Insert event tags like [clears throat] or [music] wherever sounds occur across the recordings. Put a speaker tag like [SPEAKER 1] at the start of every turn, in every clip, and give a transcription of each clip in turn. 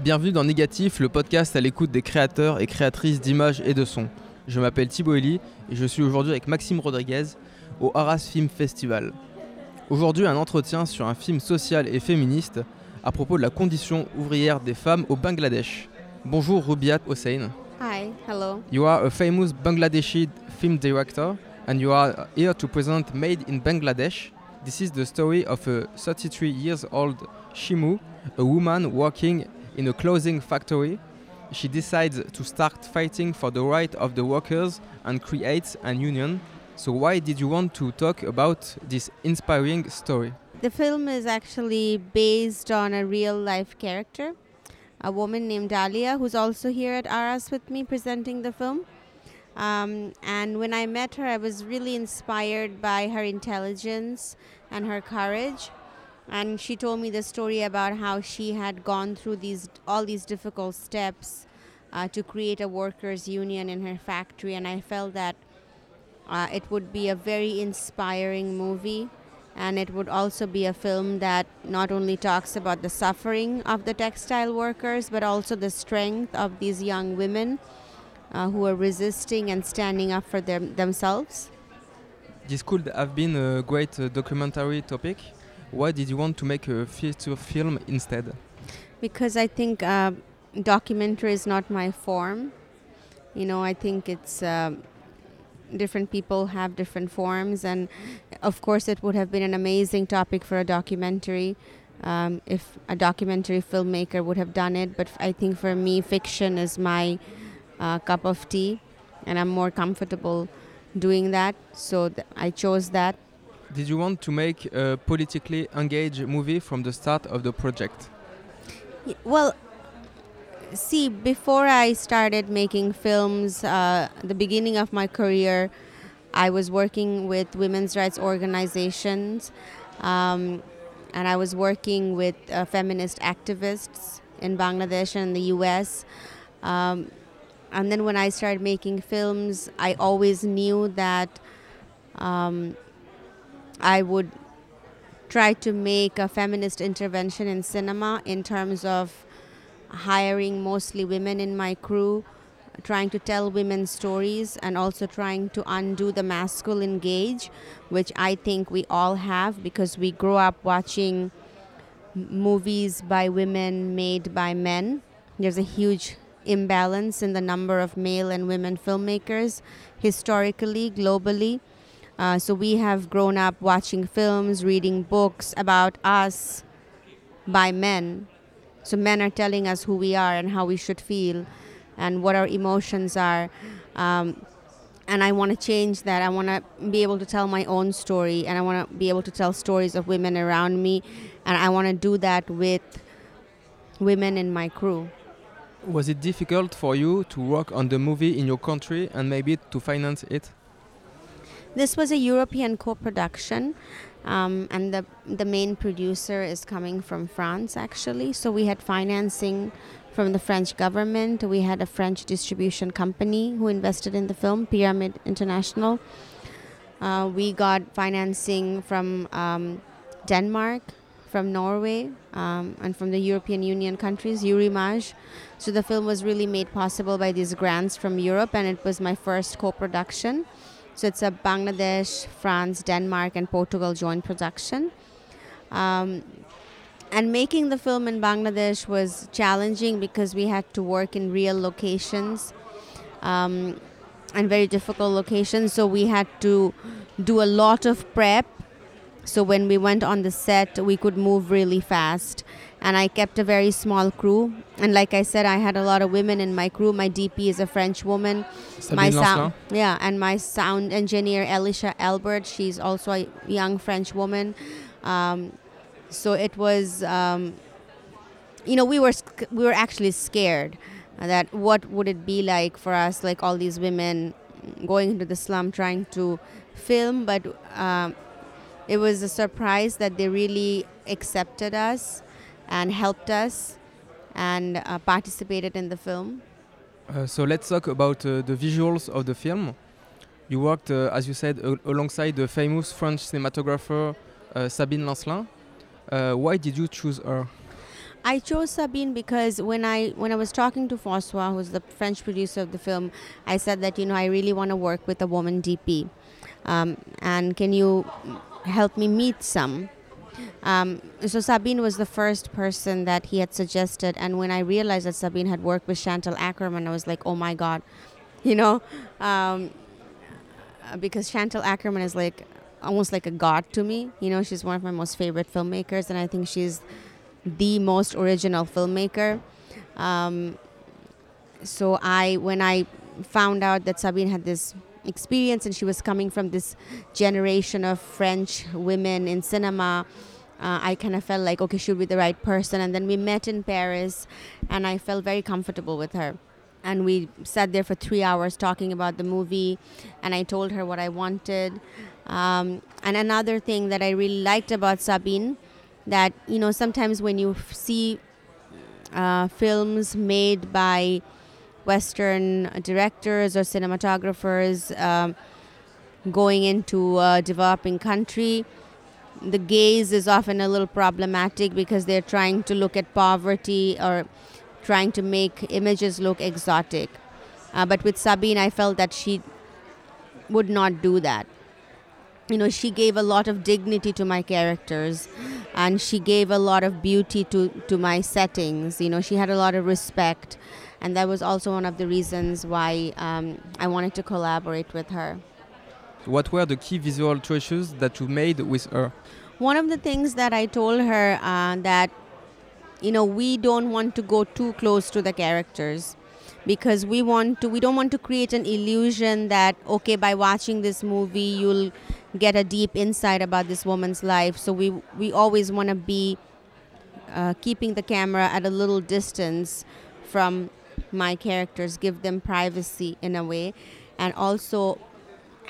[SPEAKER 1] Bienvenue dans Négatif, le podcast à l'écoute des créateurs et créatrices d'images et de sons. Je m'appelle Thibaut Elie et je suis aujourd'hui avec Maxime Rodriguez au Arras Film Festival. Aujourd'hui, un entretien sur un film social et féministe à propos de la condition ouvrière des femmes au Bangladesh. Bonjour Rubiat Hossein.
[SPEAKER 2] Hi, hello.
[SPEAKER 1] You are a famous Bangladeshi film director and you are here to present Made in Bangladesh. This is the story of a 33 years old Shimu, a woman working in a clothing factory. She decides to start fighting for the right of the workers and creates an union. So why did you want to talk about this inspiring story?
[SPEAKER 2] The film is actually based on a real life character, a woman named Dalia, who's also here at Arras with me presenting the film. Um, and when I met her, I was really inspired by her intelligence and her courage. And she told me the story about how she had gone through these all these difficult steps uh, to create a workers' union in her factory. And I felt that uh, it would be a very inspiring movie. And it would also be a film that not only talks about the suffering of the textile workers, but also the strength of these young women uh, who are resisting and standing up for them, themselves.
[SPEAKER 1] This could have been a great uh, documentary topic. Why did you want to make a feature film instead?
[SPEAKER 2] Because I think uh, documentary is not my form. You know, I think it's um different people have different forms, and of course, it would have been an amazing topic for a documentary. Um, if a documentary filmmaker would have done it, but I think for me, fiction is my uh, cup of tea, and I'm more comfortable doing that. So th- I chose that.
[SPEAKER 1] Did you want to make a politically engaged movie from the start of the project?
[SPEAKER 2] Well, see, before I started making films, uh, the beginning of my career, I was working with women's rights organizations, um, and I was working with uh, feminist activists in Bangladesh and the U.S. Um, and then when I started making films, I always knew that um, I would try to make a feminist intervention in cinema in terms of hiring mostly women in my crew, trying to tell women's stories, and also trying to undo the masculine gaze, which I think we all have because we grow up watching movies by women made by men. There's a huge imbalance in the number of male and women filmmakers historically, globally. Uh, so we have grown up watching films, reading books about us by men. So men are telling us who we are and how we should feel and what our emotions are. Um, and I want to change that. I want to be able to tell my own story and I want to be able to tell stories of women around me. And I want to do that with women in my crew.
[SPEAKER 1] Was it difficult for you to work on the movie in your country and maybe to finance it?
[SPEAKER 2] This was a European co-production, um, and the the main producer is coming from France actually. So we had financing from the French government. We had a French distribution company who invested in the film, Pyramid International. Uh, we got financing from um, Denmark, from Norway, um, and from the European Union countries, Eurimage. So the film was really made possible by these grants from Europe, and it was my first co-production. So it's a Bangladesh, France, Denmark, and Portugal joint production. Um, and making the film in Bangladesh was challenging because we had to work in real locations um, and very difficult locations. So we had to do a lot of prep. So when we went on the set, we could move really fast. And I kept a very small crew. And like I said, I had a lot of women in my crew. My DP is a French woman. My sound yeah and my sound engineer elisha albert she's also a young french woman. Um, so it was um, you know we were sc- we were actually scared that what would it be like for us like all these women going into the slum trying to film. But um, it was a surprise that they really accepted us and helped us and uh, participated in the film
[SPEAKER 1] Uh, so let's talk about uh, the visuals of the film. You worked, uh, as you said, al- alongside the famous French cinematographer uh, Sabine Lancelin. Uh, why did you choose her?
[SPEAKER 2] I chose Sabine because when I when I was talking to François, who's the French producer of the film, I said that you know I really want to work with a woman DP, um, and can you help me meet some? Um, so Sabine was the first person that he had suggested, and when I realized that Sabine had worked with Chantal Akerman, I was like, oh my god, [laughs] you know, um, because Chantal Akerman is like almost like a god to me. You know, she's one of my most favorite filmmakers, and I think she's the most original filmmaker. Um, so I, when I found out that Sabine had this experience and she was coming from this generation of French women in cinema, uh, I kind of felt like, okay, she would be the right person. And then we met in Paris, and I felt very comfortable with her. And we sat there for three hours talking about the movie, and I told her what I wanted. Um, and another thing that I really liked about Sabine that you know sometimes when you f- see uh, films made by Western directors or cinematographers um, going into a developing country, the gaze is often a little problematic because they're trying to look at poverty or trying to make images look exotic. Uh, but with Sabine, I felt that she would not do that. You know, she gave a lot of dignity to my characters and she gave a lot of beauty to, to my settings. You know, she had a lot of respect, and that was also one of the reasons why um, I wanted to collaborate with her.
[SPEAKER 1] What were the key visual choices that you made with her?
[SPEAKER 2] One of the things that I told her uh, that you know we don't want to go too close to the characters because we want to we don't want to create an illusion that okay by watching this movie you'll get a deep insight about this woman's life so we we always want to be uh, keeping the camera at a little distance from my characters give them privacy in a way and also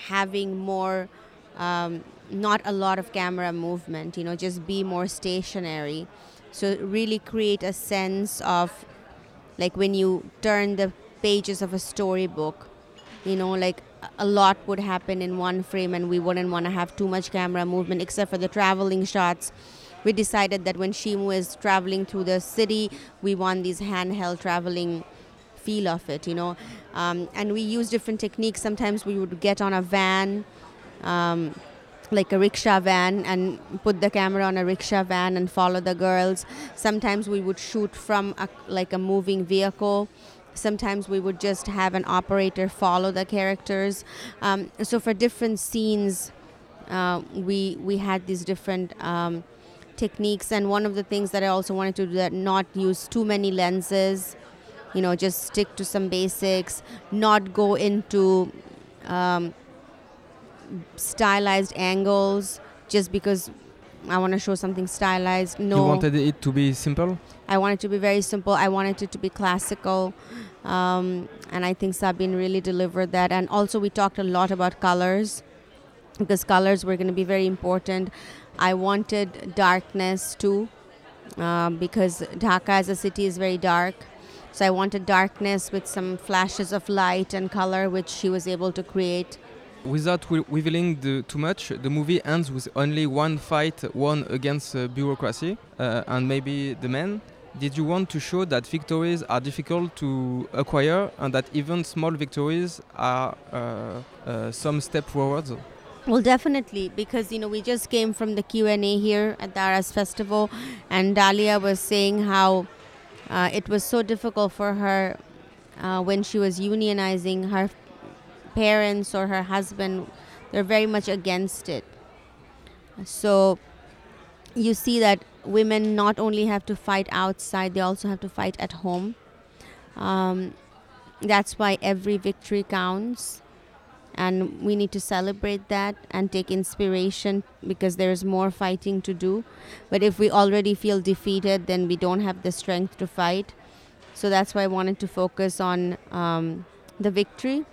[SPEAKER 2] having more um, not a lot of camera movement you know just be more stationary. So really create a sense of like when you turn the pages of a storybook you know like a lot would happen in one frame and we wouldn't want to have too much camera movement except for the traveling shots. We decided that when Shimu is traveling through the city we want these handheld traveling feel of it you know um, and we use different techniques sometimes we would get on a van um, like a rickshaw van and put the camera on a rickshaw van and follow the girls. Sometimes we would shoot from a, like a moving vehicle. Sometimes we would just have an operator follow the characters. Um, so for different scenes, uh, we we had these different um, techniques. And one of the things that I also wanted to do that not use too many lenses. You know, just stick to some basics. Not go into um, stylized angles just because I want to show something stylized. No,
[SPEAKER 1] You wanted it to be simple?
[SPEAKER 2] I wanted it to be very simple. I wanted it to be classical. Um, and I think Sabine really delivered that. And also, we talked a lot about colors because colors were going to be very important. I wanted darkness too um, because Dhaka as a city is very dark. So I wanted darkness with some flashes of light and color, which she was able to create.
[SPEAKER 1] Without wi- revealing the, too much, the movie ends with only one fight won against uh, bureaucracy uh, and maybe the men. Did you want to show that victories are difficult to acquire and that even small victories are uh, uh, some step forwards?
[SPEAKER 2] Well, definitely, because you know we just came from the Q and A here at the Arras Festival, and Dalia was saying how uh, it was so difficult for her uh, when she was unionizing. Her parents or her husband, they're very much against it. So you see that women not only have to fight outside, they also have to fight at home. Um, that's why every victory counts and we need to celebrate that and take inspiration because there's more fighting to do but if we already feel defeated then we don't have the strength to fight so that's why i wanted to focus on um, the victory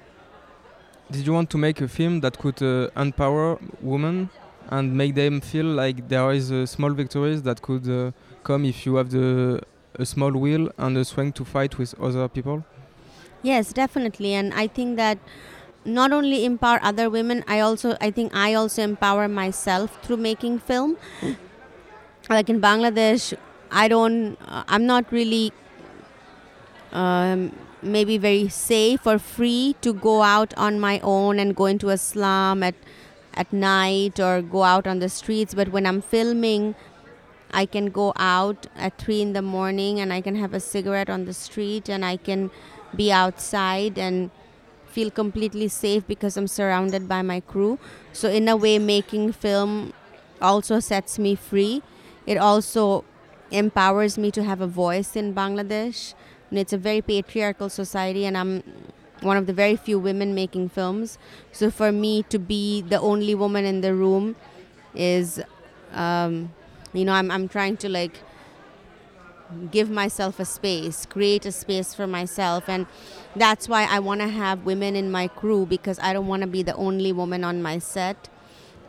[SPEAKER 1] Did you want to make a film that could uh, empower women and make them feel like there is uh, small victories that could uh, come if you have the a small will and a strength to fight with other people?
[SPEAKER 2] Yes, definitely. And I think that not only empower other women, I also I think I also empower myself through making film. Like in Bangladesh, I don't. Uh, I'm not really. Um, maybe very safe or free to go out on my own and go into a slum at at night or go out on the streets but when i'm filming i can go out at 3 in the morning and i can have a cigarette on the street and i can be outside and feel completely safe because i'm surrounded by my crew. So in a way making film also sets me free. It also empowers me to have a voice in bangladesh. And it's a very patriarchal society and i'm one of the very few women making films. So for me to be the only woman in the room is um, you know I'm, I'm trying to like give myself a space create a space for myself. And that's why i want to have women in my crew because i don't want to be the only woman on my set.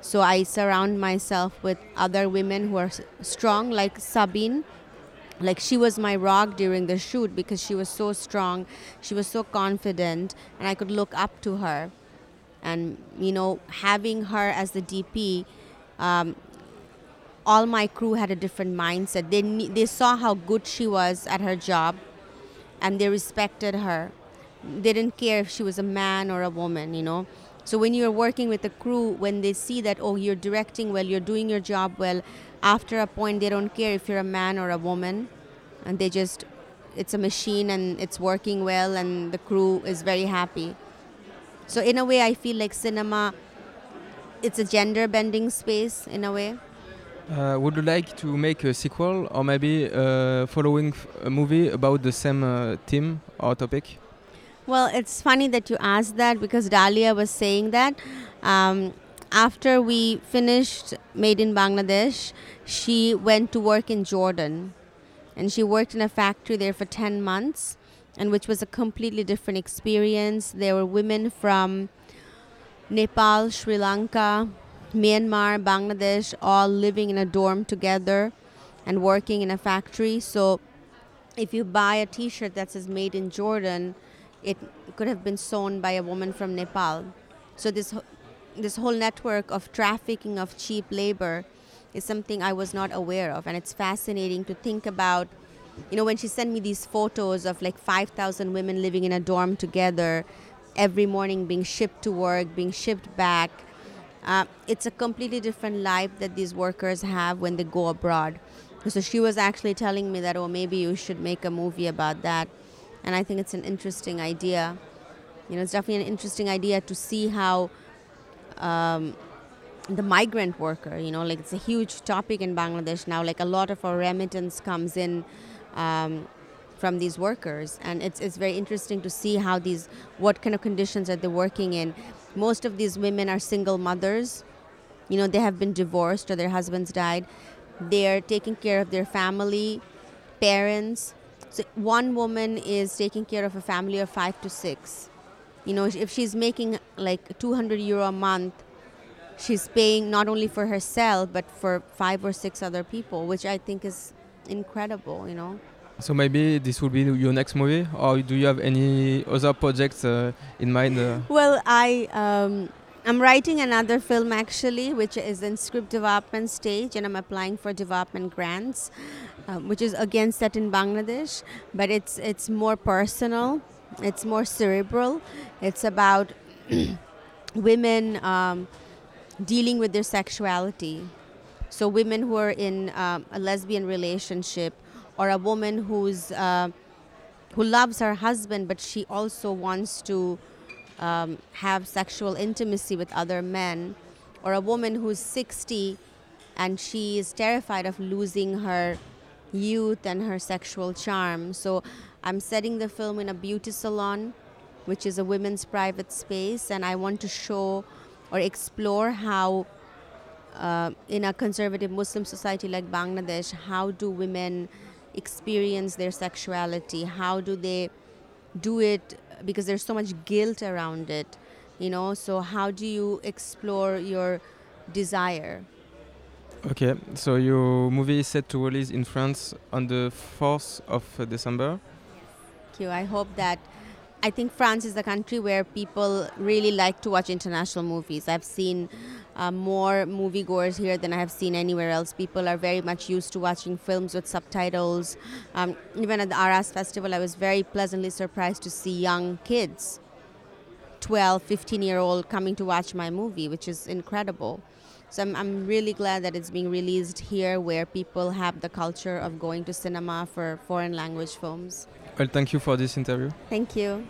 [SPEAKER 2] So i surround myself with other women who are strong like sabine. Like she was my rock during the shoot because she was so strong she was so confident and i could look up to her. And you know having her as the dp um, all my crew had a different mindset. They, they saw how good she was at her job and they respected her. They didn't care if she was a man or a woman you know? So when you're working with a crew when they see that oh you're directing well you're doing your job well after a point they don't care if you're a man or a woman. And they just it's a machine and it's working well and the crew is very happy. So in a way i feel like cinema it's a gender bending space in a way
[SPEAKER 1] uh, would you like to make a sequel or maybe uh, following a movie about the same uh, theme or topic
[SPEAKER 2] well it's funny that you asked that because dalia was saying that um, after we finished Made in Bangladesh, she went to work in Jordan. And she worked in a factory there for 10 months, and which was a completely different experience. There were women from Nepal, Sri Lanka, Myanmar, Bangladesh, all living in a dorm together and working in a factory. So if you buy a t shirt that says Made in Jordan, it could have been sewn by a woman from Nepal. So this this whole network of trafficking of cheap labor is something I was not aware of, and it's fascinating to think about. You know, when she sent me these photos of like 5,000 women living in a dorm together, every morning being shipped to work, being shipped back, uh, it's a completely different life that these workers have when they go abroad. So she was actually telling me that, oh, maybe you should make a movie about that. And I think it's an interesting idea. You know, it's definitely an interesting idea to see how um, the migrant worker you know like it's a huge topic in bangladesh now like a lot of our remittance comes in um, from these workers and it's, it's very interesting to see how these what kind of conditions are they working in most of these women are single mothers. You know they have been divorced or their husbands died. They're taking care of their family parents. So one woman is taking care of a family of five to six. You know if she's making like 200 euro a month she's paying not only for herself but for five or six other people which i think is incredible you know
[SPEAKER 1] so maybe this will be your next movie or do you have any other projects uh, in mind uh?
[SPEAKER 2] well i um, i'm writing another film actually which is in script development stage and i'm applying for development grants um, which is again set in bangladesh but it's it's more personal it's more cerebral. It's about [clears throat] women um, dealing with their sexuality. So women who are in um, a lesbian relationship, or a woman who's uh, who loves her husband, but she also wants to um, have sexual intimacy with other men, or a woman who's 60 and she is terrified of losing her youth and her sexual charm. So I'm setting the film in a beauty salon, which is a women's private space, and I want to show or explore how, uh, in a conservative Muslim society like Bangladesh, how do women experience their sexuality? How do they do it? Because there's so much guilt around it, you know. So how do you explore your desire?
[SPEAKER 1] Okay, so your movie is set to release in France on the 4th of uh, December Thank
[SPEAKER 2] you. I hope that I think France is the country where people really like to watch international movies. I've seen uh, more moviegoers here than I have seen anywhere else. People are very much used to watching films with subtitles. Um, even at the Arras Festival, I was very pleasantly surprised to see young kids, 12, 15 year old, coming to watch my movie, which is incredible. So I'm, I'm really glad that it's being released here where people have the culture of going to cinema for foreign language films.
[SPEAKER 1] Well, thank you for this interview.
[SPEAKER 2] Thank you.